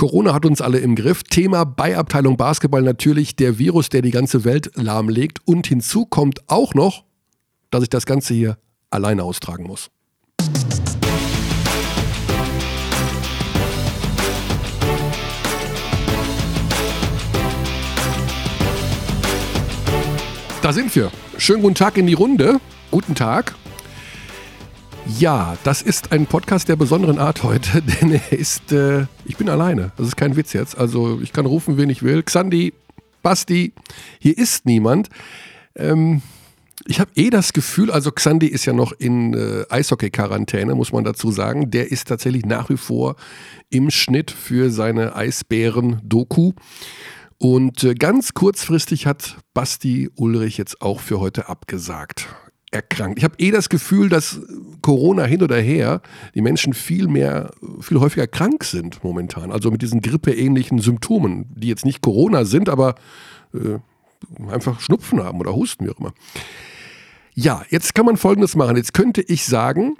Corona hat uns alle im Griff. Thema bei Abteilung Basketball natürlich der Virus, der die ganze Welt lahmlegt. Und hinzu kommt auch noch, dass ich das Ganze hier alleine austragen muss. Da sind wir. Schönen guten Tag in die Runde. Guten Tag. Ja, das ist ein Podcast der besonderen Art heute, denn er ist, äh, ich bin alleine. Das ist kein Witz jetzt. Also ich kann rufen, wen ich will. Xandi, Basti, hier ist niemand. Ähm, ich habe eh das Gefühl, also Xandi ist ja noch in äh, Eishockey-Quarantäne, muss man dazu sagen. Der ist tatsächlich nach wie vor im Schnitt für seine Eisbären-Doku. Und äh, ganz kurzfristig hat Basti Ulrich jetzt auch für heute abgesagt. Erkrankt. Ich habe eh das Gefühl, dass Corona hin oder her die Menschen viel mehr, viel häufiger krank sind momentan. Also mit diesen grippeähnlichen Symptomen, die jetzt nicht Corona sind, aber äh, einfach Schnupfen haben oder Husten, wie auch immer. Ja, jetzt kann man Folgendes machen. Jetzt könnte ich sagen,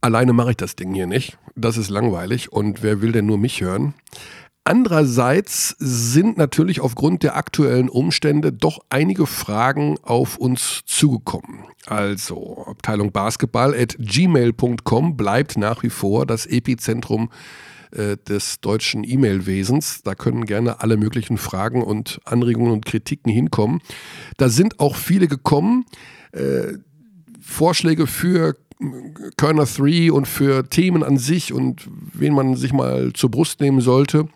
alleine mache ich das Ding hier nicht. Das ist langweilig und wer will denn nur mich hören? Andererseits sind natürlich aufgrund der aktuellen Umstände doch einige Fragen auf uns zugekommen. Also Abteilung Basketball at gmail.com bleibt nach wie vor das Epizentrum äh, des deutschen E-Mail-Wesens. Da können gerne alle möglichen Fragen und Anregungen und Kritiken hinkommen. Da sind auch viele gekommen. Äh, Vorschläge für Körner 3 und für Themen an sich und wen man sich mal zur Brust nehmen sollte.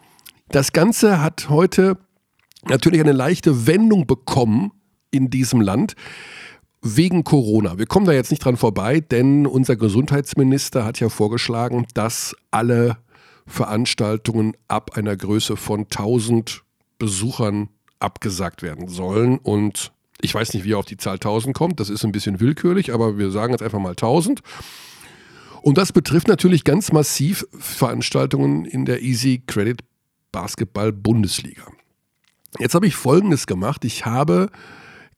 Das Ganze hat heute natürlich eine leichte Wendung bekommen in diesem Land wegen Corona. Wir kommen da jetzt nicht dran vorbei, denn unser Gesundheitsminister hat ja vorgeschlagen, dass alle Veranstaltungen ab einer Größe von 1000 Besuchern abgesagt werden sollen. Und ich weiß nicht, wie er auf die Zahl 1000 kommt. Das ist ein bisschen willkürlich, aber wir sagen jetzt einfach mal 1000. Und das betrifft natürlich ganz massiv Veranstaltungen in der Easy Credit Basketball-Bundesliga. Jetzt habe ich Folgendes gemacht. Ich habe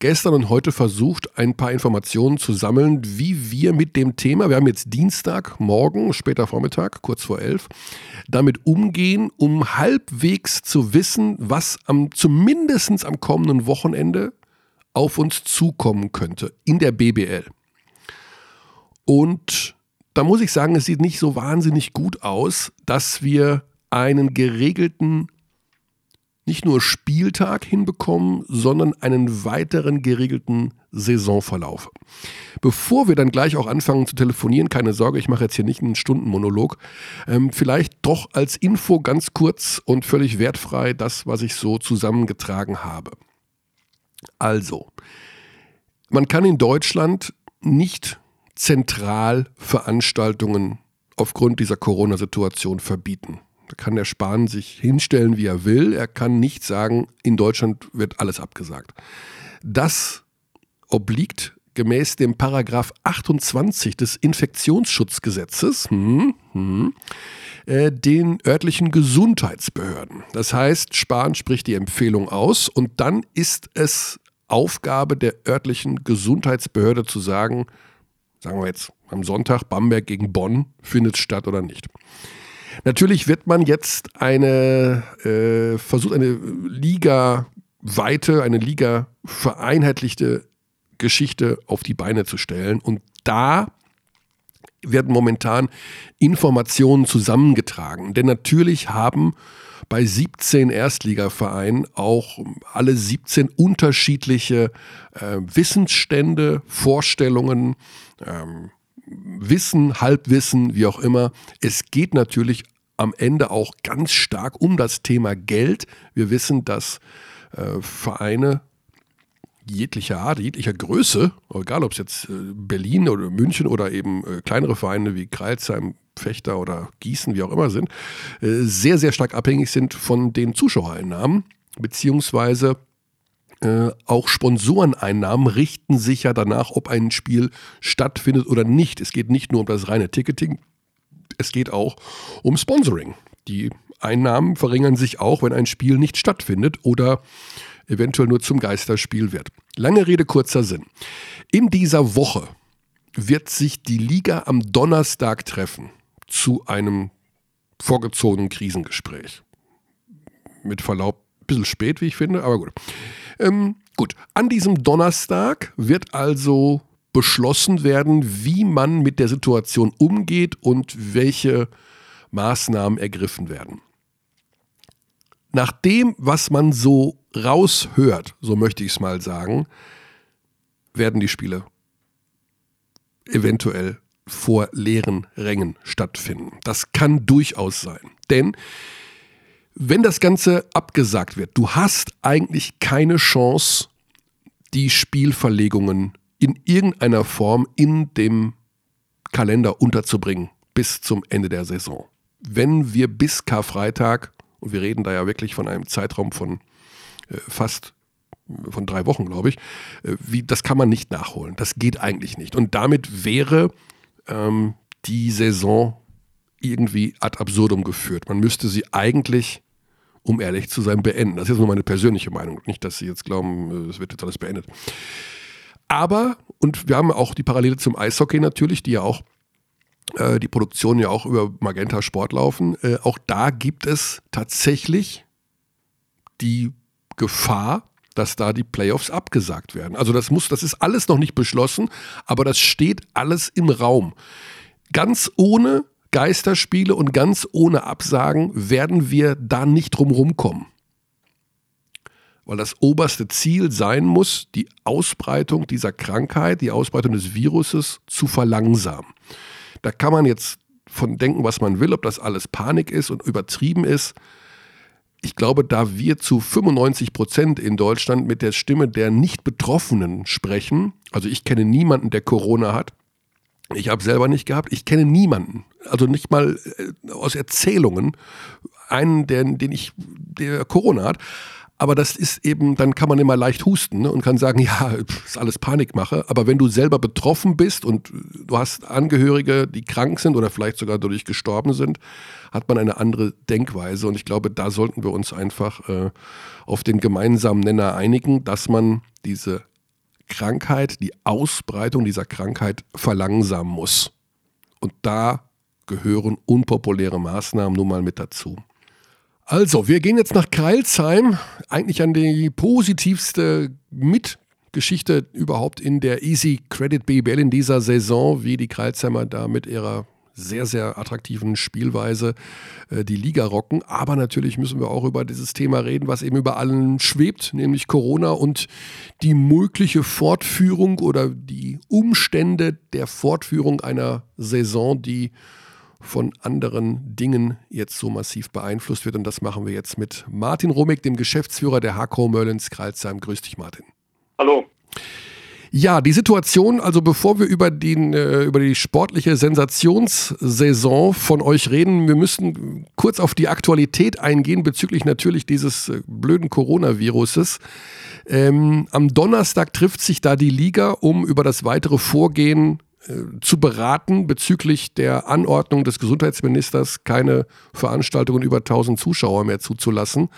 gestern und heute versucht, ein paar Informationen zu sammeln, wie wir mit dem Thema, wir haben jetzt Dienstag, morgen, später Vormittag, kurz vor elf, damit umgehen, um halbwegs zu wissen, was am, zumindest am kommenden Wochenende auf uns zukommen könnte in der BBL. Und da muss ich sagen, es sieht nicht so wahnsinnig gut aus, dass wir einen geregelten, nicht nur Spieltag hinbekommen, sondern einen weiteren geregelten Saisonverlauf. Bevor wir dann gleich auch anfangen zu telefonieren, keine Sorge, ich mache jetzt hier nicht einen Stundenmonolog, ähm, vielleicht doch als Info ganz kurz und völlig wertfrei das, was ich so zusammengetragen habe. Also, man kann in Deutschland nicht zentral Veranstaltungen aufgrund dieser Corona-Situation verbieten. Da kann der Spahn sich hinstellen, wie er will. Er kann nicht sagen, in Deutschland wird alles abgesagt. Das obliegt gemäß dem Paragraph 28 des Infektionsschutzgesetzes hm, hm, äh, den örtlichen Gesundheitsbehörden. Das heißt, Spahn spricht die Empfehlung aus und dann ist es Aufgabe der örtlichen Gesundheitsbehörde zu sagen, sagen wir jetzt am Sonntag Bamberg gegen Bonn findet statt oder nicht. Natürlich wird man jetzt eine, äh, versucht eine Liga-weite, eine Liga-vereinheitlichte Geschichte auf die Beine zu stellen. Und da werden momentan Informationen zusammengetragen. Denn natürlich haben bei 17 Erstligavereinen auch alle 17 unterschiedliche äh, Wissensstände, Vorstellungen, ähm, Wissen, Halbwissen, wie auch immer. Es geht natürlich am Ende auch ganz stark um das Thema Geld. Wir wissen, dass äh, Vereine jeglicher Art, jeglicher Größe, egal ob es jetzt äh, Berlin oder München oder eben äh, kleinere Vereine wie Kreilsheim, Fechter oder Gießen, wie auch immer sind, äh, sehr, sehr stark abhängig sind von den Zuschauereinnahmen, beziehungsweise äh, auch Sponsoreneinnahmen richten sich ja danach, ob ein Spiel stattfindet oder nicht. Es geht nicht nur um das reine Ticketing, es geht auch um Sponsoring. Die Einnahmen verringern sich auch, wenn ein Spiel nicht stattfindet oder eventuell nur zum Geisterspiel wird. Lange Rede, kurzer Sinn. In dieser Woche wird sich die Liga am Donnerstag treffen zu einem vorgezogenen Krisengespräch. Mit Verlaub, ein bisschen spät, wie ich finde, aber gut. Ähm, gut, an diesem Donnerstag wird also beschlossen werden, wie man mit der Situation umgeht und welche Maßnahmen ergriffen werden. Nach dem, was man so raushört, so möchte ich es mal sagen, werden die Spiele eventuell vor leeren Rängen stattfinden. Das kann durchaus sein. Denn wenn das Ganze abgesagt wird, du hast eigentlich keine Chance, die Spielverlegungen in irgendeiner Form in dem Kalender unterzubringen bis zum Ende der Saison. Wenn wir bis Karfreitag, und wir reden da ja wirklich von einem Zeitraum von äh, fast von drei Wochen, glaube ich, äh, wie, das kann man nicht nachholen. Das geht eigentlich nicht. Und damit wäre ähm, die Saison irgendwie ad absurdum geführt. Man müsste sie eigentlich, um ehrlich zu sein, beenden. Das ist jetzt nur meine persönliche Meinung. Nicht, dass Sie jetzt glauben, äh, es wird jetzt alles beendet. Aber, und wir haben auch die Parallele zum Eishockey natürlich, die ja auch äh, die Produktion ja auch über Magenta Sport laufen. Äh, auch da gibt es tatsächlich die Gefahr, dass da die Playoffs abgesagt werden. Also das muss, das ist alles noch nicht beschlossen, aber das steht alles im Raum. Ganz ohne Geisterspiele und ganz ohne Absagen werden wir da nicht drumherum kommen. Weil das oberste Ziel sein muss, die Ausbreitung dieser Krankheit, die Ausbreitung des Viruses zu verlangsamen. Da kann man jetzt von denken, was man will, ob das alles Panik ist und übertrieben ist ich glaube, da wir zu 95 Prozent in Deutschland mit der Stimme der Nicht-Betroffenen sprechen, also ich kenne niemanden, der Corona hat, ich habe selber nicht gehabt, ich kenne niemanden, also nicht mal äh, aus Erzählungen, einen, der, den ich, der Corona hat, aber das ist eben, dann kann man immer leicht husten ne, und kann sagen, ja, ist alles Panikmache. Aber wenn du selber betroffen bist und du hast Angehörige, die krank sind oder vielleicht sogar dadurch gestorben sind, hat man eine andere Denkweise. Und ich glaube, da sollten wir uns einfach äh, auf den gemeinsamen Nenner einigen, dass man diese Krankheit, die Ausbreitung dieser Krankheit verlangsamen muss. Und da gehören unpopuläre Maßnahmen nun mal mit dazu. Also, wir gehen jetzt nach Kreilsheim, eigentlich an die positivste Mitgeschichte überhaupt in der Easy Credit BBL in dieser Saison, wie die Kreilsheimer da mit ihrer sehr, sehr attraktiven Spielweise äh, die Liga rocken. Aber natürlich müssen wir auch über dieses Thema reden, was eben über allen schwebt, nämlich Corona und die mögliche Fortführung oder die Umstände der Fortführung einer Saison, die von anderen Dingen jetzt so massiv beeinflusst wird. Und das machen wir jetzt mit Martin Romig, dem Geschäftsführer der Hakro Merlins Kralsheim. Grüß dich, Martin. Hallo. Ja, die Situation, also bevor wir über, den, äh, über die sportliche Sensationssaison von euch reden, wir müssen kurz auf die Aktualität eingehen bezüglich natürlich dieses äh, blöden Coronaviruses. Ähm, am Donnerstag trifft sich da die Liga, um über das weitere Vorgehen äh, zu beraten bezüglich der Anordnung des Gesundheitsministers, keine Veranstaltungen über 1000 Zuschauer mehr zuzulassen.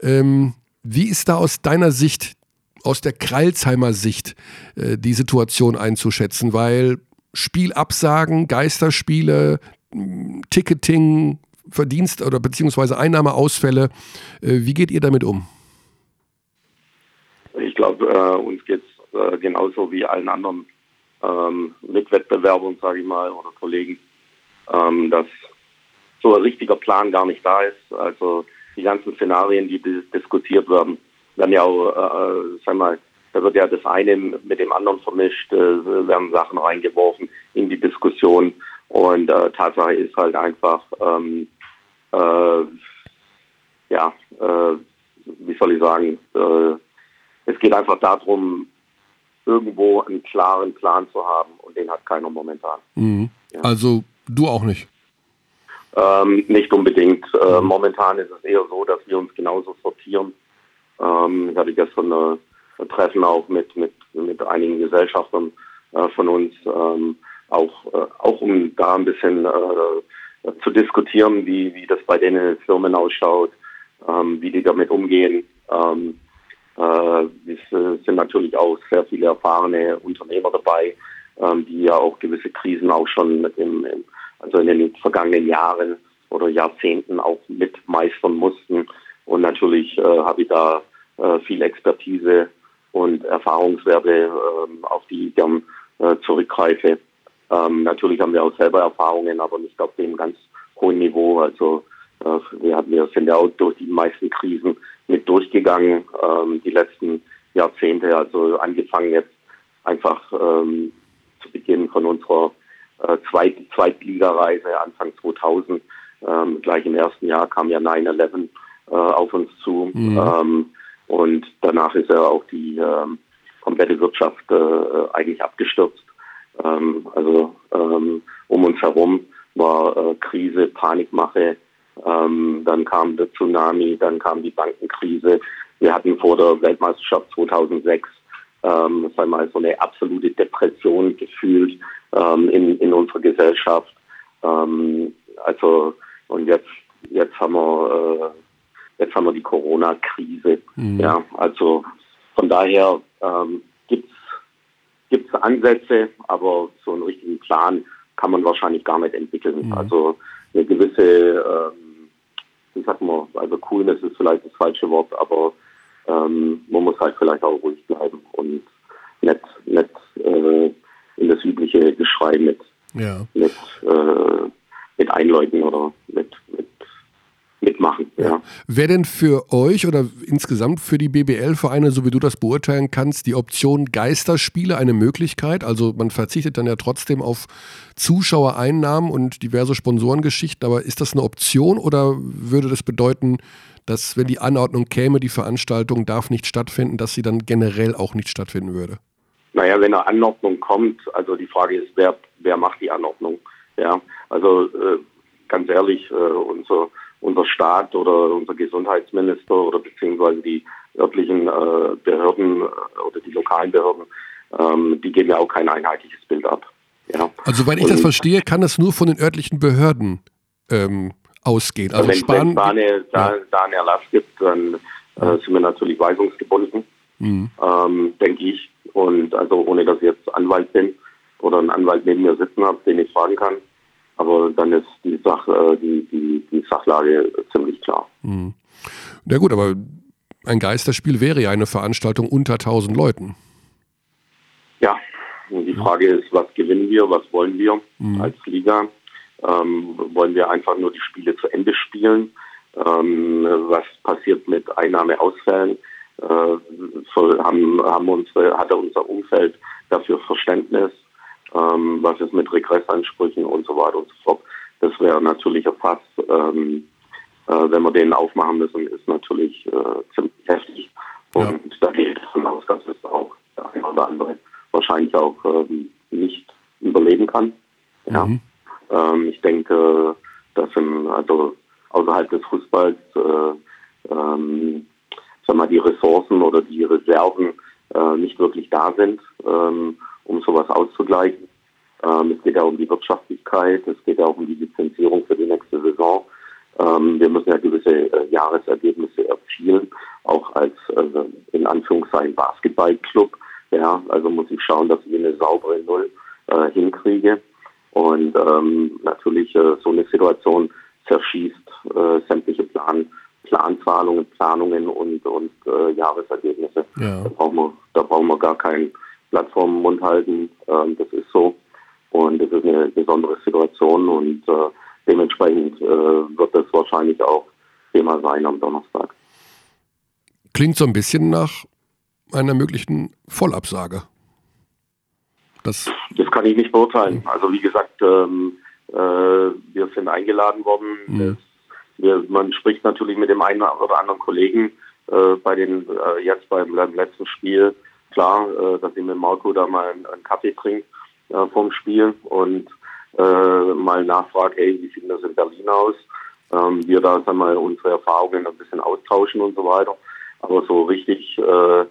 Ähm, wie ist da aus deiner Sicht, aus der Kreilsheimer Sicht, äh, die Situation einzuschätzen? Weil Spielabsagen, Geisterspiele, Ticketing, Verdienst- oder beziehungsweise Einnahmeausfälle, äh, wie geht ihr damit um? Ich glaube, äh, uns geht es äh, genauso wie allen anderen ähm, Mitwettbewerbern, sage ich mal, oder Kollegen, ähm, dass so ein richtiger Plan gar nicht da ist. Also die ganzen Szenarien, die diskutiert werden, werden ja auch, äh, äh sag mal, da wird ja das eine mit dem anderen vermischt, äh, werden Sachen reingeworfen in die Diskussion. Und äh, Tatsache ist halt einfach, ähm, äh, ja, äh, wie soll ich sagen, äh, es geht einfach darum, irgendwo einen klaren Plan zu haben und den hat keiner momentan. Mhm. Ja. Also du auch nicht? Ähm, nicht unbedingt. Mhm. momentan ist es eher so, dass wir uns genauso sortieren. Ähm, ich hatte gestern ein Treffen auch mit, mit, mit einigen Gesellschaftern äh, von uns, ähm, auch, äh, auch um da ein bisschen äh, zu diskutieren, wie, wie das bei den Firmen ausschaut, ähm, wie die damit umgehen. Ähm, äh, es sind natürlich auch sehr viele erfahrene Unternehmer dabei, ähm, die ja auch gewisse Krisen auch schon im, im, also in den vergangenen Jahren oder Jahrzehnten auch mit meistern mussten. Und natürlich äh, habe ich da äh, viel Expertise und Erfahrungswerte, äh, auf die ich gern äh, zurückgreife. Ähm, natürlich haben wir auch selber Erfahrungen, aber nicht auf dem ganz hohen Niveau. Also äh, wir, haben, wir sind ja auch durch die meisten Krisen mit durchgegangen, ähm, die letzten Jahrzehnte. Also angefangen jetzt einfach ähm, zu Beginn von unserer äh, Zweit Zweitligareise Anfang 2000. Ähm, gleich im ersten Jahr kam ja 9-11 äh, auf uns zu. Mhm. Ähm, und danach ist ja auch die ähm, komplette Wirtschaft äh, eigentlich abgestürzt. Ähm, also ähm, um uns herum war äh, Krise, Panikmache. Ähm, dann kam der Tsunami, dann kam die Bankenkrise. Wir hatten vor der Weltmeisterschaft 2006 ähm, wir mal, so eine absolute Depression gefühlt ähm, in, in unserer Gesellschaft. Ähm, also und jetzt jetzt haben wir äh, jetzt haben wir die Corona-Krise. Mhm. Ja, also von daher ähm, gibt's gibt's Ansätze, aber so einen richtigen Plan kann man wahrscheinlich gar nicht entwickeln. Mhm. Also eine gewisse, ähm, wie sagt man, also Coolness ist vielleicht das falsche Wort, aber ähm, man muss halt vielleicht auch ruhig bleiben und nicht, nicht äh, in das übliche Geschrei mit, ja. mit, äh, mit einläuten oder mit, mit mitmachen. Ja. Wäre denn für euch oder insgesamt für die BBL-Vereine, so wie du das beurteilen kannst, die Option Geisterspiele eine Möglichkeit? Also man verzichtet dann ja trotzdem auf Zuschauereinnahmen und diverse Sponsorengeschichten, aber ist das eine Option oder würde das bedeuten, dass wenn die Anordnung käme, die Veranstaltung darf nicht stattfinden, dass sie dann generell auch nicht stattfinden würde? Naja, wenn eine Anordnung kommt, also die Frage ist, wer, wer macht die Anordnung? Ja, also äh, ganz ehrlich, äh, unser, unser Staat oder unser Gesundheitsminister oder beziehungsweise die örtlichen äh, Behörden äh, oder die lokalen Behörden, ähm, die geben ja auch kein einheitliches Bild ab. Ja. Also, weil ich das verstehe, kann es nur von den örtlichen Behörden ähm, ausgehen. Also, wenn es da, eine, da, ja. da einen Erlass gibt, dann äh, sind wir natürlich weisungsgebunden, mhm. ähm, denke ich. Und also ohne dass ich jetzt Anwalt bin oder einen Anwalt neben mir sitzen habe, den ich fragen kann. Aber dann ist die, Sach, äh, die, die, die Sachlage ziemlich klar. Mhm. Na gut, aber ein Geisterspiel wäre ja eine Veranstaltung unter 1000 Leuten. Ja, die Frage ist, was gewinnen wir, was wollen wir mhm. als Liga? Ähm, wollen wir einfach nur die Spiele zu Ende spielen? Ähm, was passiert mit Einnahmeausfällen? äh, haben, haben unsere, hatte unser Umfeld dafür Verständnis, ähm, was ist mit Regressansprüchen und so weiter und so fort. Das wäre natürlich ein Fass, ähm, äh, wenn wir den aufmachen müssen, ist natürlich äh, ziemlich heftig. Und ja. da geht es davon aus, dass es auch der eine oder andere wahrscheinlich auch ähm, nicht überleben kann. Ja. Mhm. Ähm, ich denke, dass im, also außerhalb des Fußballs äh, ähm, sag mal, die Ressourcen oder die Reserven äh, nicht wirklich da sind, ähm, um sowas auszugleichen. Ähm, es geht ja um die Wirtschaftlichkeit, es geht ja auch um die Lizenzierung für die nächste Saison. Ähm, wir müssen ja gewisse äh, Jahresergebnisse erzielen, auch als äh, in Anführungszeichen Basketballclub. Ja, also muss ich schauen, dass ich eine saubere Null äh, hinkriege. Und ähm, natürlich äh, so eine Situation zerschießt äh, sämtliche Plan Planzahlungen, Planungen und, und äh, Jahresergebnisse. Ja. Da, brauchen wir, da brauchen wir gar keinen Blatt vorm Mund halten. Ähm, das ist so. Und das ist eine besondere Situation und äh, dementsprechend äh, wird das wahrscheinlich auch Thema sein am Donnerstag. Klingt so ein bisschen nach einer möglichen Vollabsage. Das, das kann ich nicht beurteilen. Also wie gesagt, ähm, äh, wir sind eingeladen worden. Mhm. Wir, man spricht natürlich mit dem einen oder anderen Kollegen äh, bei den äh, jetzt beim, beim, letzten Spiel. Klar, äh, dass ich mit Marco da mal einen, einen Kaffee trinke äh, vom Spiel und äh, mal nachfrage, hey, wie sieht das in Berlin aus? Ähm, wir da sagen wir, unsere Erfahrungen ein bisschen austauschen und so weiter. Aber so richtig, äh,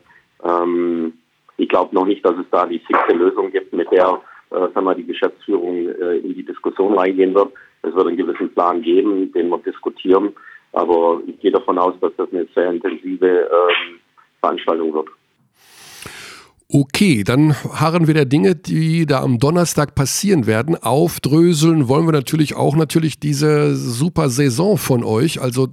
ähm, ich glaube noch nicht, dass es da die fixe Lösung gibt, mit der äh, sagen wir, die Geschäftsführung äh, in die Diskussion reingehen wird. Es wird einen gewissen Plan geben, den wir diskutieren. Aber ich gehe davon aus, dass das eine sehr intensive ähm, Veranstaltung wird. Okay, dann harren wir der Dinge, die da am Donnerstag passieren werden. Aufdröseln wollen wir natürlich auch natürlich diese super Saison von euch. Also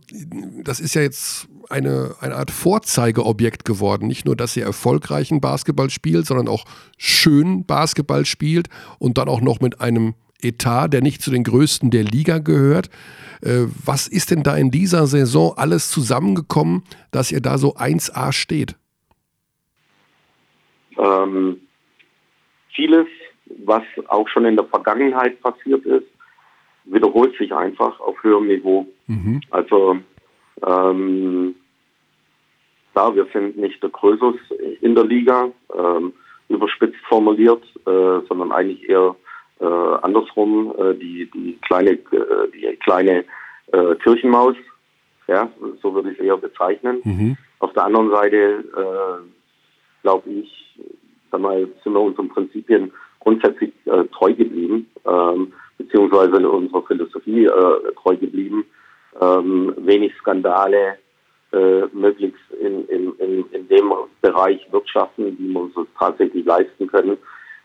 das ist ja jetzt eine, eine Art Vorzeigeobjekt geworden. Nicht nur, dass ihr erfolgreichen Basketball spielt, sondern auch schön Basketball spielt und dann auch noch mit einem Etat, der nicht zu den größten der Liga gehört. Äh, was ist denn da in dieser Saison alles zusammengekommen, dass ihr da so 1A steht? Ähm, vieles, was auch schon in der Vergangenheit passiert ist, wiederholt sich einfach auf höherem Niveau. Mhm. Also ähm, da wir sind nicht der Größus in der Liga, ähm, überspitzt formuliert, äh, sondern eigentlich eher äh, andersrum, äh, die, die kleine, äh, die kleine äh, Kirchenmaus, ja, so würde ich es eher bezeichnen. Mhm. Auf der anderen Seite äh, glaube ich, sag mal, sind wir unseren Prinzipien grundsätzlich treu geblieben, ähm, beziehungsweise unserer Philosophie treu geblieben. Ähm, wenig Skandale, äh, möglichst in, in, in, in dem Bereich wirtschaften, wie wir uns tatsächlich leisten können.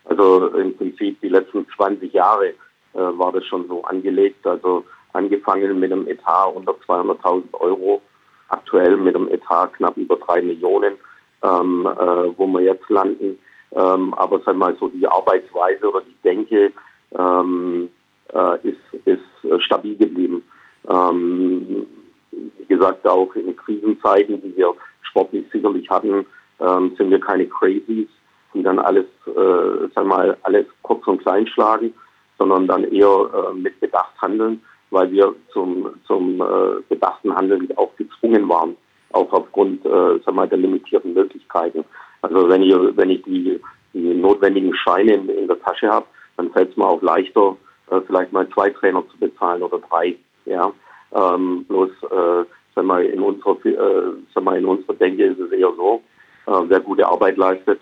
Also im Prinzip die letzten 20 Jahre äh, war das schon so angelegt. Also angefangen mit einem Etat unter 200.000 Euro, aktuell mit einem Etat knapp über drei Millionen, ähm, äh, wo wir jetzt landen. Ähm, aber sag mal so die Arbeitsweise oder die Denke ähm, äh, ist, ist äh, stabil geblieben. Ähm, wie gesagt, auch in Krisenzeiten, die wir sportlich sicherlich hatten, ähm, sind wir keine Crazies, die dann alles, äh, sag mal, alles kurz und klein schlagen, sondern dann eher äh, mit Bedacht handeln, weil wir zum, zum äh, bedachten Handeln auch gezwungen waren, auch aufgrund, äh, sag mal, der limitierten Möglichkeiten. Also wenn ich, wenn ich die, die notwendigen Scheine in, in der Tasche habe, dann fällt es mir auch leichter, äh, vielleicht mal zwei Trainer zu bezahlen oder drei. Ja, ähm, bloß äh, sag mal, in unserer, äh, sag mal, in unserer Denke ist es eher so, äh, wer gute Arbeit leistet,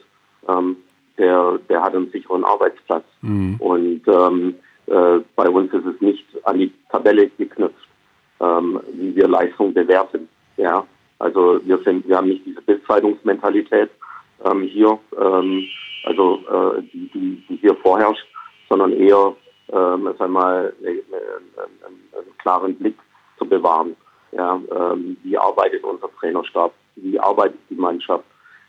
ähm, der, der hat einen sicheren Arbeitsplatz. Mhm. Und ähm, äh, bei uns ist es nicht an die Tabelle geknüpft, ähm, wie wir Leistung bewerten. Ja, also wir sind, wir haben nicht diese Bildzeitungsmentalität ähm, hier, ähm, also äh, die, die, die, hier vorherrscht, sondern eher, ähm, sag mal, einen, einen, einen klaren Blick zu bewahren. Ja, ähm, wie arbeitet unser Trainerstab? Wie arbeitet die Mannschaft?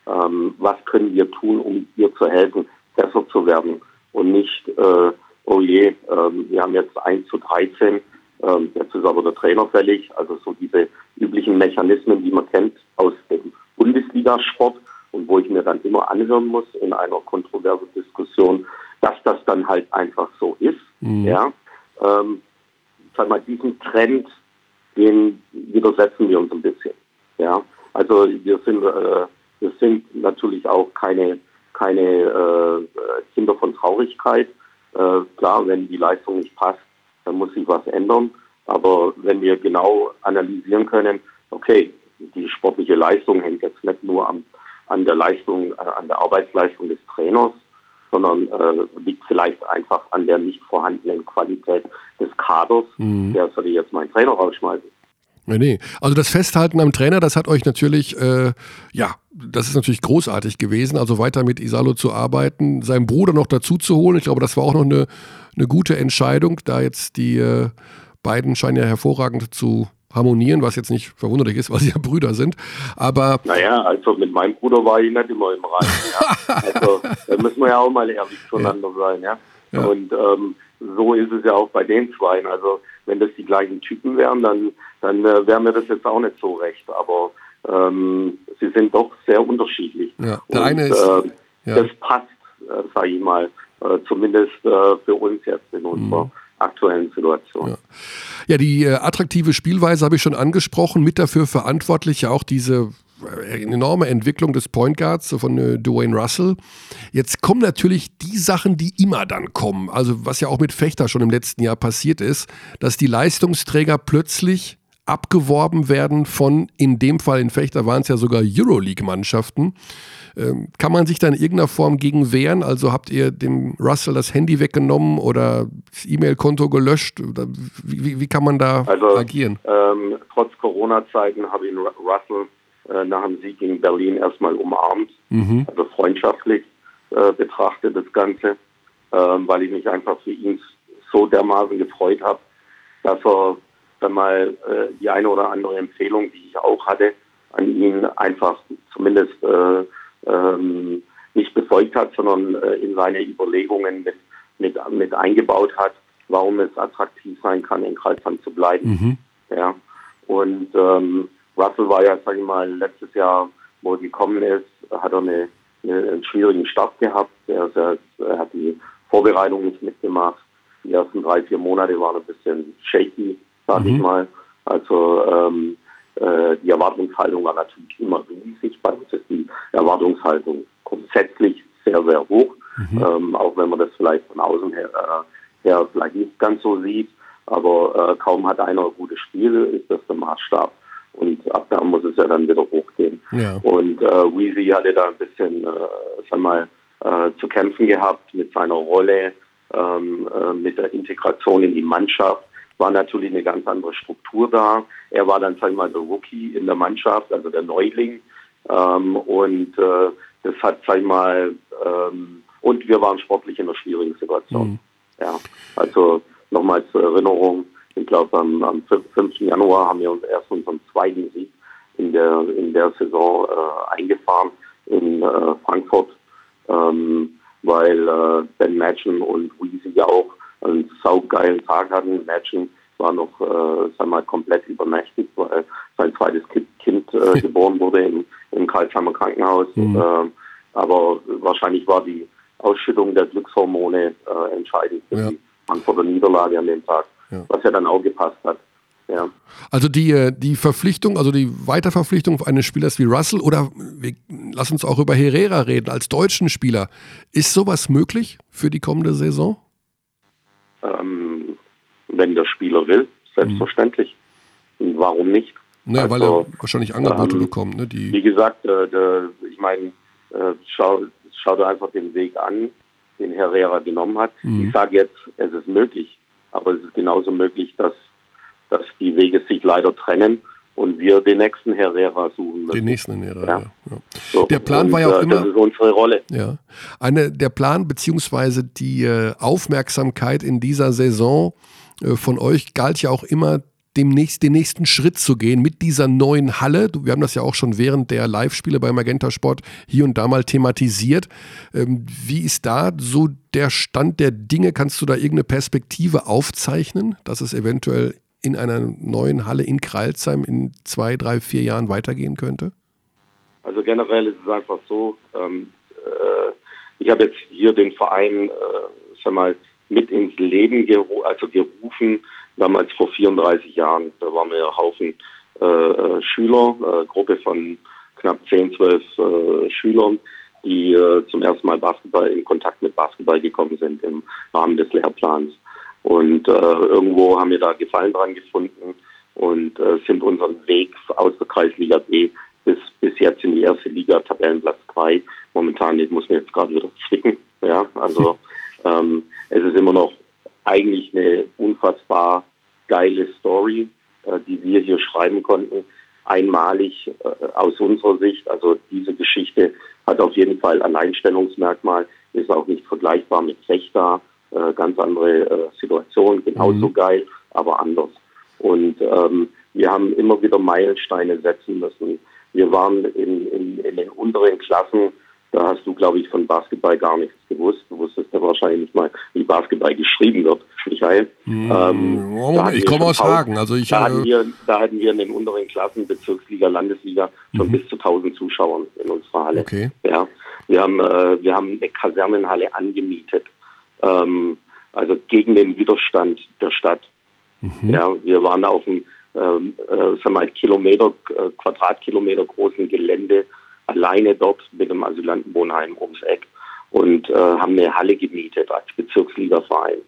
Ähm, was können wir tun, um ihr zu helfen, besser zu werden und nicht, äh, oh je, ähm, wir haben jetzt 1 zu 13, ähm, jetzt ist aber der Trainer fällig. Also so diese üblichen Mechanismen, die man kennt aus dem Bundesligasport und wo ich mir dann immer anhören muss in einer kontroversen Diskussion, dass das dann halt einfach so ist. Mhm. Ja, ähm, sag mal, diesen Trend, den widersetzen wir uns ein bisschen. Ja, also wir sind, äh, wir sind natürlich auch keine keine äh, Kinder von Traurigkeit. Äh, klar, wenn die Leistung nicht passt, dann muss sich was ändern. Aber wenn wir genau analysieren können, okay, die sportliche Leistung hängt jetzt nicht nur am, an der Leistung, äh, an der Arbeitsleistung des Trainers, sondern äh, liegt vielleicht einfach an der nicht vorhandenen Qualität des Kaders. Mhm. Der soll jetzt meinen Trainer rausschmeißen. Nee, nee. Also das Festhalten am Trainer, das hat euch natürlich, äh, ja, das ist natürlich großartig gewesen. Also weiter mit Isalo zu arbeiten, seinen Bruder noch dazu zu holen. Ich glaube, das war auch noch eine, eine gute Entscheidung, da jetzt die äh, beiden scheinen ja hervorragend zu harmonieren, was jetzt nicht verwunderlich ist, weil sie ja Brüder sind. Aber. Naja, also mit meinem Bruder war ich nicht immer im Reinen. Ja. also da müssen wir ja auch mal ehrlich zueinander ja. sein, ja. ja. Und ähm, so ist es ja auch bei den zwei. Also wenn das die gleichen Typen wären, dann, dann äh, wäre mir das jetzt auch nicht so recht. Aber ähm, sie sind doch sehr unterschiedlich. Ja, der Und, eine ist, äh. Das passt, äh, sage ich mal, äh, zumindest äh, für uns jetzt in unserer mhm. Aktuellen Situation. Ja, ja die äh, attraktive Spielweise habe ich schon angesprochen, mit dafür verantwortlich ja auch diese äh, enorme Entwicklung des Point Guards von äh, Dwayne Russell. Jetzt kommen natürlich die Sachen, die immer dann kommen. Also was ja auch mit Fechter schon im letzten Jahr passiert ist, dass die Leistungsträger plötzlich abgeworben werden von, in dem Fall in Fechter waren es ja sogar Euroleague-Mannschaften. Ähm, kann man sich da in irgendeiner Form gegen wehren? Also habt ihr dem Russell das Handy weggenommen oder das E-Mail-Konto gelöscht? Wie, wie, wie, kann man da also, agieren? Ähm, trotz Corona-Zeiten habe ich Russell äh, nach dem Sieg gegen Berlin erstmal umarmt, mhm. also freundschaftlich. äh, betrachte, das Ganze, ähm, weil ich mich einfach für ihn so dermaßen gefreut habe, dass er dann mal äh, die eine oder andere Empfehlung, die ich auch hatte, an ihn einfach zumindest äh, ähm, nicht befolgt hat, sondern äh, in seine Überlegungen mit, mit, mit eingebaut hat, warum es attraktiv sein kann, in Kreisheim zu bleiben. Mhm. Ja. Und ähm, Russell war ja, sag ich mal, letztes Jahr, wo er gekommen ist, hat er eine, eine, einen schwierigen Start gehabt. Er, er, er hat die Vorbereitung nicht mitgemacht. Die ersten drei, vier Monate waren ein bisschen shaky, sag mhm. ich mal. Also ähm, äh, die Erwartungshaltung war natürlich immer riesig. Bei uns ist die Erwartungshaltung grundsätzlich sehr, sehr hoch. Mhm. Ähm, auch wenn man das vielleicht von außen her, äh, her vielleicht nicht ganz so sieht. Aber äh, kaum hat einer ein gutes Spiel, ist das der Maßstab. Und ab da muss es ja dann wieder hochgehen. Ja. Und äh, Weezy hatte da ein bisschen, äh, sag mal, äh, zu kämpfen gehabt mit seiner Rolle, ähm, äh, mit der Integration in die Mannschaft. War natürlich eine ganz andere Struktur da. Er war dann, sag ich mal, der Rookie in der Mannschaft, also der Neuling. Ähm, und äh, das hat, sag ich mal, ähm, und wir waren sportlich in einer schwierigen Situation. Mhm. Ja, also nochmal zur Erinnerung, ich glaube am, am 5. Januar haben wir uns erst unseren zweiten Sieg in der in der Saison äh, eingefahren in äh, Frankfurt, ähm, weil äh, Ben Matchen und Weezy ja auch saugeilen Tag hatten. Matchen war noch, äh, sag mal, komplett übernächtigt, weil sein zweites Kind, äh, geboren wurde im, im Karlsheimer Krankenhaus. Mhm. Äh, aber wahrscheinlich war die Ausschüttung der Glückshormone äh, entscheidend für ja. die Frankfurter Niederlage an dem Tag, ja. was ja dann auch gepasst hat. Ja. Also die, äh, die Verpflichtung, also die Weiterverpflichtung eines Spielers wie Russell oder wir, lass uns auch über Herrera reden, als deutschen Spieler, ist sowas möglich für die kommende Saison? Ähm, wenn der Spieler will, selbstverständlich. Mhm. Warum nicht? Naja, also, weil er wahrscheinlich Angebote ähm, bekommt. Ne, die wie gesagt, äh, der, ich meine, äh, schau, schau dir einfach den Weg an, den Herrera genommen hat. Mhm. Ich sage jetzt, es ist möglich, aber es ist genauso möglich, dass, dass die Wege sich leider trennen und wir den nächsten Herrera suchen müssen. Den nächsten Herrera, ja. ja. So, der Plan und, war ja auch äh, immer. Das ist unsere Rolle. Ja. Eine, der Plan beziehungsweise die äh, Aufmerksamkeit in dieser Saison äh, von euch galt ja auch immer demnächst den nächsten Schritt zu gehen mit dieser neuen Halle. Wir haben das ja auch schon während der Live-Spiele bei Magenta Sport hier und da mal thematisiert. Ähm, wie ist da so der Stand der Dinge? Kannst du da irgendeine Perspektive aufzeichnen, dass es eventuell in einer neuen Halle in Kreilsheim in zwei, drei, vier Jahren weitergehen könnte? Also generell ist es einfach so, ähm, äh, ich habe jetzt hier den Verein, äh, sag mal, mit ins Leben geru also gerufen, damals vor 34 Jahren. Da waren wir ein Haufen äh, äh Schüler, äh, Gruppe von knapp 10, 12 äh, Schülern, die äh, zum ersten Mal Basketball in Kontakt mit Basketball gekommen sind im Rahmen des Lehrplans. Und äh, irgendwo haben wir da Gefallen dran gefunden und äh, sind unseren Weg aus der Kreisliga B bis, bis jetzt in die erste Liga, Tabellenplatz 2. Momentan muss man jetzt gerade wieder zwicken. Ja, also ähm, es ist immer noch eigentlich eine unfassbar geile Story, äh, die wir hier schreiben konnten. Einmalig äh, aus unserer Sicht. Also diese Geschichte hat auf jeden Fall Alleinstellungsmerkmal, ist auch nicht vergleichbar mit Fechter. Äh, ganz andere äh, Situation, genauso mhm. geil, aber anders. Und ähm, wir haben immer wieder Meilensteine setzen müssen. Wir waren in, in, in den unteren Klassen da hast du, glaube ich, von Basketball gar nichts gewusst. Du wusstest ja wahrscheinlich nicht mal, wie Basketball geschrieben wird, Michael. Mm, ähm, ich komme aus Hagen. Also ich, da, hatten äh, wir, da hatten wir in den unteren Klassen, Bezirksliga, Landesliga, schon mhm. bis zu 1000 Zuschauern in unserer Halle. Okay. Ja, wir, haben, äh, wir haben eine Kasernenhalle angemietet. Ähm, also gegen den Widerstand der Stadt. Mhm. Ja, wir waren auf einem ähm, äh, sagen wir Kilometer, äh, Quadratkilometer großen Gelände alleine dort mit dem Asylantenwohnheim ums Eck und äh, haben eine Halle gemietet als Bezirksligaverein.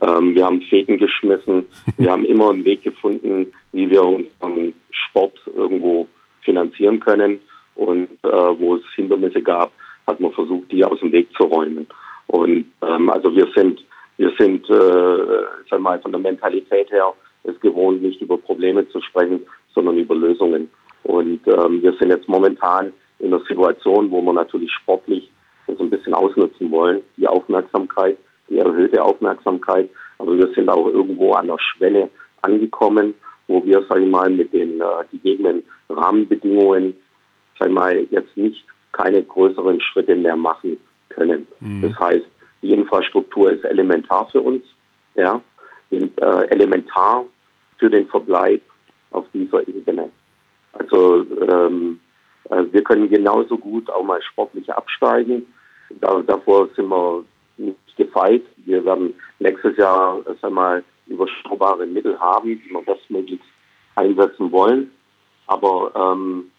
Ähm, wir haben Fäden geschmissen. Wir haben immer einen Weg gefunden, wie wir unseren Sport irgendwo finanzieren können. Und äh, wo es Hindernisse gab, hat man versucht, die aus dem Weg zu räumen. Und ähm, also wir sind, wir sind, äh, sag mal, von der Mentalität her es gewohnt, nicht über Probleme zu sprechen, sondern über Lösungen. Und ähm, wir sind jetzt momentan in einer Situation, wo wir natürlich sportlich so ein bisschen ausnutzen wollen, die Aufmerksamkeit, die erhöhte Aufmerksamkeit. Aber wir sind auch irgendwo an der Schwelle angekommen, wo wir, sage ich mal, mit den äh, gegebenen Rahmenbedingungen, sage ich mal, jetzt nicht keine größeren Schritte mehr machen können. Mhm. Das heißt, die Infrastruktur ist elementar für uns, ja, und, äh, elementar für den Verbleib auf dieser Ebene. Also ähm, äh, wir können genauso gut auch mal sportlich absteigen. Da, davor sind wir nicht gefeit. Wir werden nächstes Jahr äh, sag mal, überschaubare Mittel haben, die wir bestmöglichst einsetzen wollen. Aber ähm,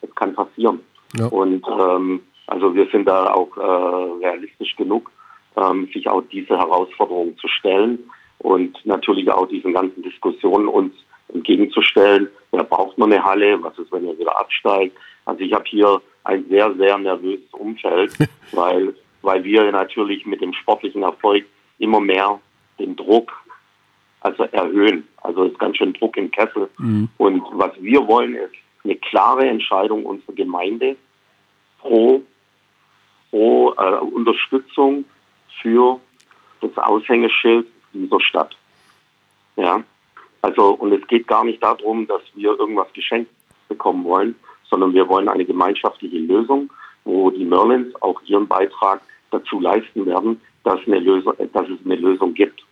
es kann passieren. Ja. Und ähm, also wir sind da auch äh, realistisch genug, ähm, sich auch diese Herausforderungen zu stellen und natürlich auch diesen ganzen Diskussionen uns entgegenzustellen. Ja, braucht man eine Halle? Was ist, wenn er wieder absteigt? Also ich habe hier ein sehr, sehr nervöses Umfeld, weil, weil wir natürlich mit dem sportlichen Erfolg immer mehr den Druck also erhöhen. Also es ist ganz schön Druck im Kessel. Mhm. Und was wir wollen, ist eine klare Entscheidung unserer Gemeinde pro, pro äh, Unterstützung für das Aushängeschild dieser Stadt. Ja, also und es geht gar nicht darum, dass wir irgendwas geschenkt bekommen wollen, sondern wir wollen eine gemeinschaftliche Lösung, wo die Merlins auch ihren Beitrag dazu leisten werden, dass, eine Lösung, dass es eine Lösung gibt.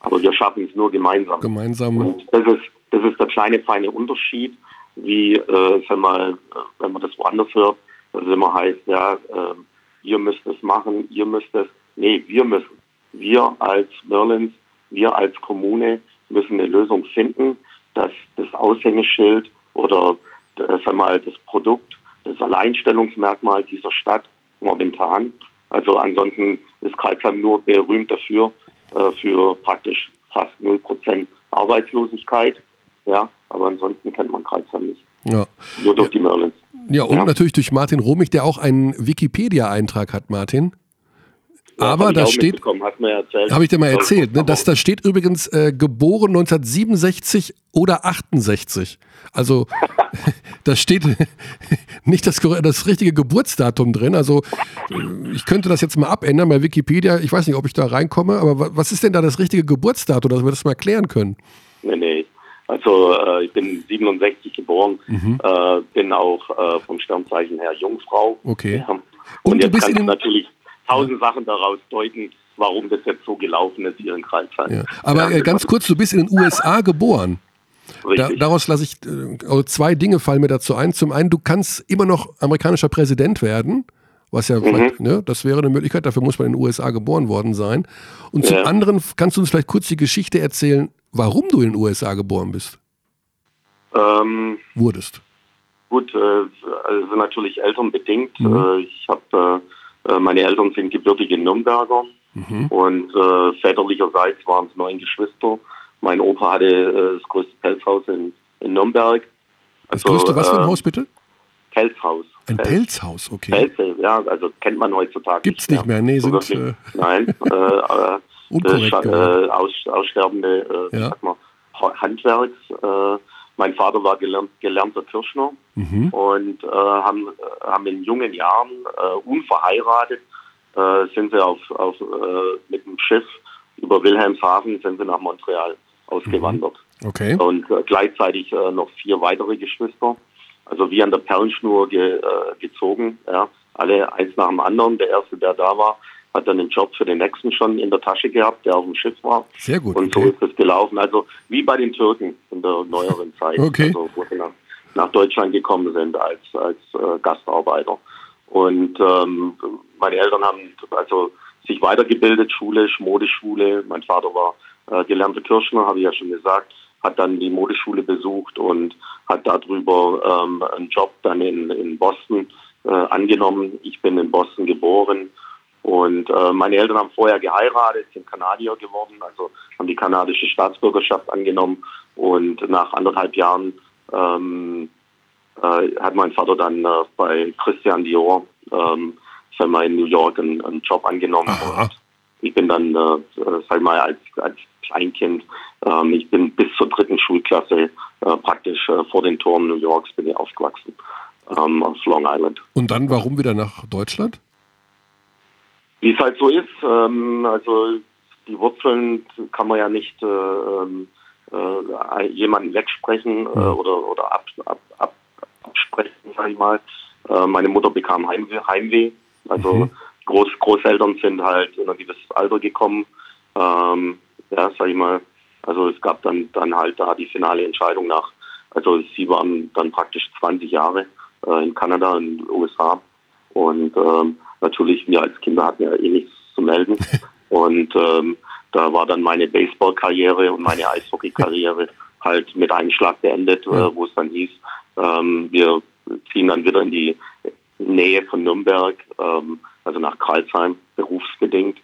Aber wir schaffen es nur gemeinsam. Gemeinsam. Und das ist, das ist der kleine, feine Unterschied, wie, äh, sag mal, äh, wenn man das woanders hört, dass es immer heißt, ja, äh, ihr müsst es machen, ihr müsst es. Nee, wir müssen. Wir als Merlins, wir als Kommune müssen eine Lösung finden, dass das Aushängeschild oder äh, sag mal, das Produkt, das Alleinstellungsmerkmal dieser Stadt momentan. Also ansonsten ist Karlsheim nur berühmt dafür, äh, für praktisch fast 0% Arbeitslosigkeit. Ja, aber ansonsten kennt man Karlsheim nicht. Ja. Nur durch ja. die Merlins. Ja, und ja. natürlich durch Martin Romig, der auch einen Wikipedia-Eintrag hat, Martin. Aber da steht, habe ich dir mal erzählt, ne, dass da steht übrigens äh, geboren 1967 oder 68. Also da steht nicht das, das richtige Geburtsdatum drin. Also äh, ich könnte das jetzt mal abändern bei Wikipedia. Ich weiß nicht, ob ich da reinkomme, aber was ist denn da das richtige Geburtsdatum, dass wir das mal klären können? Nee, nee. Also äh, ich bin 67 geboren, mhm. äh, bin auch äh, vom Sternzeichen her Jungfrau. Okay. Ja. Und, Und jetzt kann ich natürlich tausend Sachen daraus deuten, warum das jetzt so gelaufen ist hier in Kreisheim. Ja. Aber ja, ganz kurz, du bist in den USA geboren. Da, daraus lasse ich äh, also zwei Dinge fallen mir dazu ein. Zum einen, du kannst immer noch amerikanischer Präsident werden, was ja mhm. ne, das wäre eine Möglichkeit. Dafür muss man in den USA geboren worden sein. Und zum ja. anderen kannst du uns vielleicht kurz die Geschichte erzählen, warum du in den USA geboren bist. Ähm, Wurdest. Gut, äh, also natürlich elternbedingt. Mhm. Äh, ich habe äh, meine Eltern sind gebürtige Nürnberger mhm. und väterlicherseits waren es neun Geschwister. Mein Opa hatte das größte Pelzhaus in, in Nürnberg. Also, das größte was für ein äh, Haus bitte? Pelzhaus. Ein Pelz. Pelzhaus, okay. Pelze, ja, also kennt man heutzutage. Gibt's nicht mehr, nee, sind äh, Nein, äh, Unkorrekt, äh, aus, aussterbende äh, ja. sag mal, Handwerks. Äh, mein Vater war gelernt, gelernter Kirschner mhm. und äh, haben, haben in jungen Jahren äh, unverheiratet äh, sind sie auf, auf äh, mit dem Schiff über Wilhelmshaven sind sie nach Montreal ausgewandert. Mhm. Okay. Und äh, gleichzeitig äh, noch vier weitere Geschwister. Also wie an der Perlenschnur ge, gezogen. Ja. Alle eins nach dem anderen. Der erste, der da war, hat dann den Job für den nächsten schon in der Tasche gehabt, der auf dem Schiff war. Sehr gut. Und okay. so ist es gelaufen. Also wie bei den Türken in der neueren Zeit, okay. also, wo sie nach, nach Deutschland gekommen sind als, als äh, Gastarbeiter. Und ähm, meine Eltern haben also sich weitergebildet, schulisch, Modeschule. Mein Vater war äh, gelernter Kirschner, habe ich ja schon gesagt, hat dann die Modeschule besucht und hat darüber ähm, einen Job dann in, in Boston äh, angenommen. Ich bin in Boston geboren und äh, meine Eltern haben vorher geheiratet, sind Kanadier geworden, also haben die kanadische Staatsbürgerschaft angenommen. Und nach anderthalb Jahren ähm, äh, hat mein Vater dann äh, bei Christian Dior ähm, sag mal, in New York einen, einen Job angenommen. Und ich bin dann, äh, sag mal, als, als Kleinkind, ähm, ich bin bis zur dritten Schulklasse äh, praktisch äh, vor den Toren New Yorks bin ich aufgewachsen, ähm, auf Long Island. Und dann warum wieder nach Deutschland? Wie es halt so ist, ähm, also die Wurzeln kann man ja nicht äh, ähm, äh, jemanden wegsprechen äh, oder, oder ab, ab, ab, absprechen, sag ich mal. Äh, meine Mutter bekam Heimweh, Heimweh. also mhm. Groß, Großeltern sind halt in ein gewisses Alter gekommen. Ähm, ja, sag ich mal, also es gab dann, dann halt da die finale Entscheidung nach, also sie waren dann praktisch 20 Jahre äh, in Kanada, in den USA. Und ähm, natürlich, wir als Kinder hatten ja eh nichts zu melden. Und ähm, da war dann meine Baseball-Karriere und meine Eishockey-Karriere halt mit einem Schlag beendet, äh, wo es dann hieß, ähm, wir ziehen dann wieder in die Nähe von Nürnberg, ähm, also nach Karlsheim, berufsbedingt.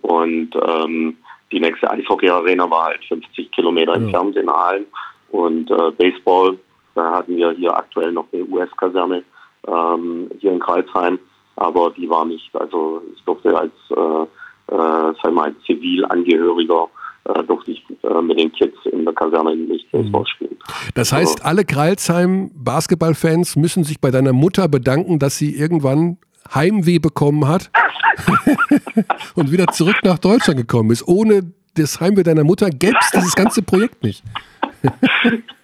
Und ähm, die nächste Eishockey-Arena war halt 50 Kilometer entfernt in Aalen. Und äh, Baseball, da hatten wir hier aktuell noch eine US-Kaserne ähm, hier in Karlsheim, aber die war nicht, also ich durfte als äh, äh, sag mal, Zivilangehöriger äh, durfte ich äh, mit den Kids in der Kaserne nicht Baseball mhm. spielen. Das heißt, also, alle Kreilsheim Basketballfans müssen sich bei deiner Mutter bedanken, dass sie irgendwann Heimweh bekommen hat und wieder zurück nach Deutschland gekommen ist. Ohne das Heimweh deiner Mutter gäbe es dieses ganze Projekt nicht.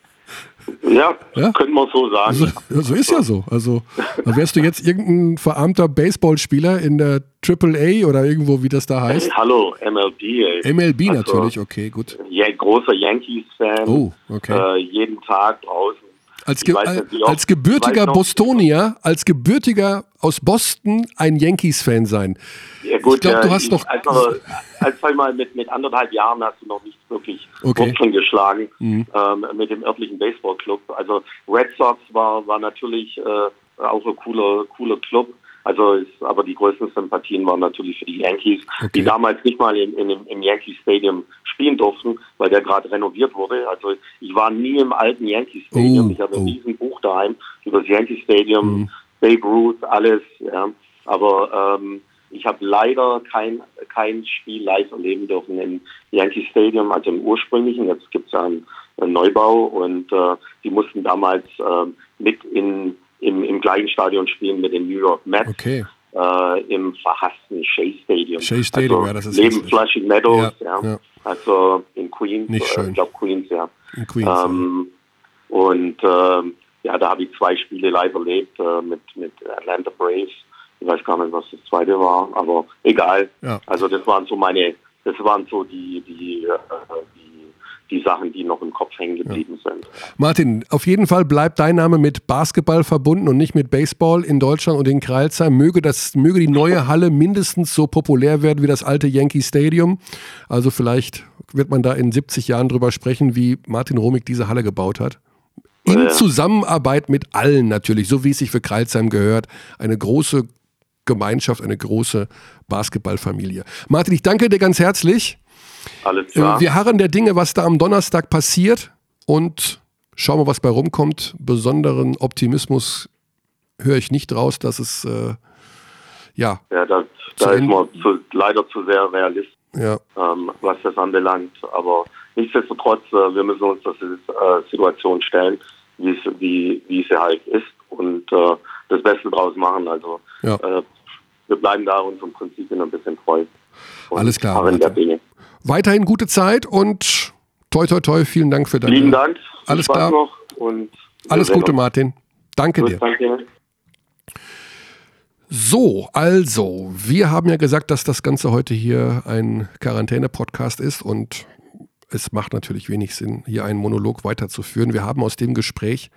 Ja, ja? können wir so sagen. So, so, ist ja so. Also, wärst du jetzt irgendein verarmter Baseballspieler in der AAA oder irgendwo, wie das da heißt? Hallo, MLB. Ey. MLB also, natürlich, okay, gut. Ja, großer Yankees-Fan. Oh, okay. Äh, jeden Tag draußen als, ge nicht, als gebürtiger Bostonier, als gebürtiger aus Boston ein Yankees-Fan sein. Ja gut, ich glaube, du hast noch... Also, als einmal mit, mit anderthalb Jahren hast du noch nicht wirklich okay. Wurzeln geschlagen mhm. ähm, mit dem örtlichen Baseballclub. Also Red Sox war, war natürlich äh, auch ein cooler, cooler Club. Also ist, aber die größten Sympathien waren natürlich für die Yankees, okay. die damals nicht mal in, in, im Yankee Stadium spielen durften, weil der gerade renoviert wurde. Also ich war nie im alten Yankee Stadium. Oh, ich habe oh. ein riesen Buch daheim über das Yankee Stadium, mhm. Babe Ruth, alles. Ja. Aber ähm, ich habe leider kein, kein Spiel live erleben dürfen im Yankee Stadium, also im ursprünglichen. Jetzt gibt es ja einen, einen, Neubau und äh, die mussten damals äh, mit in im, im gleichen Stadion spielen mit den New York Mets. Okay. Äh, Im verhassten Shea Stadium. Shea Stadium, also ja, das ist Neben Flushing Meadows, ja, ja. ja, Also in Queens. Nicht schön. ich glaube Queens, ja. In Queens. Ähm. Und äh, ja, da habe ich zwei Spiele live erlebt äh, mit, mit Atlanta Braves. Ich weiß gar nicht, was das zweite war, aber egal. Ja. Also das waren so meine, das waren so die, die, äh, die Sachen, die noch im Kopf hängen geblieben ja. sind. Martin, auf jeden Fall bleibt dein Name mit Basketball verbunden und nicht mit Baseball in Deutschland und in Kreilsheim. Möge, das, möge die neue Halle mindestens so populär werden wie das alte Yankee Stadium. Also vielleicht wird man da in 70 Jahren drüber sprechen, wie Martin Romig diese Halle gebaut hat. In. Zusammenarbeit mit allen natürlich, so wie es sich für Kreilsheim gehört. Eine große Gemeinschaft, eine große Basketballfamilie. Martin, ich danke dir ganz herzlich. Alles klar. Äh, wir harren der Dinge, was da am Donnerstag passiert und schauen wir, was bei rumkommt. Besonderen Optimismus höre ich nicht raus, dass es äh, ja. Ja, da, da ist man zu, leider zu sehr realist, ja. ähm, was das anbelangt. Aber nichtsdestotrotz, äh, wir müssen uns der äh, Situation stellen, wie wie sie halt ist und äh, das Beste draus machen. Also ja. Äh, wir bleiben da unserem Prinzipien ein bisschen treu. Alles klar. Weiterhin gute Zeit und toi toi toi, vielen Dank für deine. Lieben Dank. Alles Spaß klar. Noch und Alles Gute, Martin. Danke Gut, dir. Danke. So, also, wir haben ja gesagt, dass das Ganze heute hier ein Quarantäne-Podcast ist und es macht natürlich wenig Sinn, hier einen Monolog weiterzuführen. Wir haben aus dem Gespräch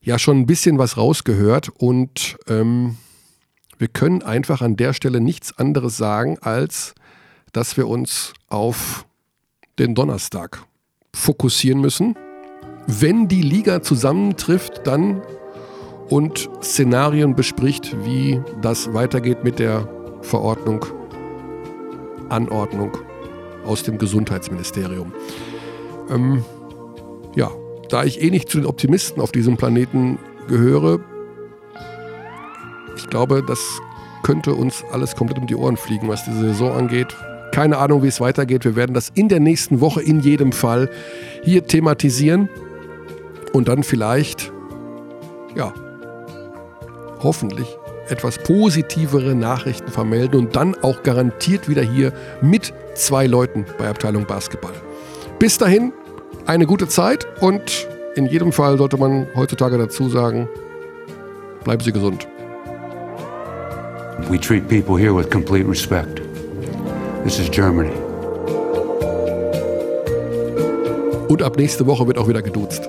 ja schon ein bisschen was rausgehört und ähm, wir können einfach an der Stelle nichts anderes sagen, als dass wir uns auf den Donnerstag fokussieren müssen. Wenn die Liga zusammentrifft, dann und Szenarien bespricht, wie das weitergeht mit der Verordnung, Anordnung aus dem Gesundheitsministerium. Ähm, ja, da ich eh nicht zu den Optimisten auf diesem Planeten gehöre, ich glaube, das könnte uns alles komplett um die Ohren fliegen, was diese Saison angeht. Keine Ahnung, wie es weitergeht. Wir werden das in der nächsten Woche in jedem Fall hier thematisieren und dann vielleicht, ja, hoffentlich etwas positivere Nachrichten vermelden und dann auch garantiert wieder hier mit zwei Leuten bei Abteilung Basketball. Bis dahin eine gute Zeit und in jedem Fall sollte man heutzutage dazu sagen, bleiben Sie gesund. We treat people here with complete respect. This is Germany. Und ab nächste Woche wird auch wieder geduzt.